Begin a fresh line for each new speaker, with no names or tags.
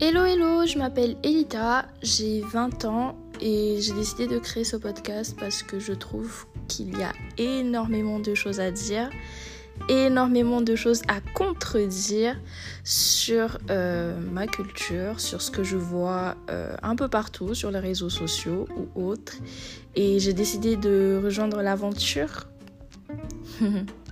Hello hello, je m'appelle Elita, j'ai 20 ans et j'ai décidé de créer ce podcast parce que je trouve qu'il y a énormément de choses à dire, énormément de choses à contredire sur euh, ma culture, sur ce que je vois euh, un peu partout sur les réseaux sociaux ou autres. Et j'ai décidé de rejoindre l'aventure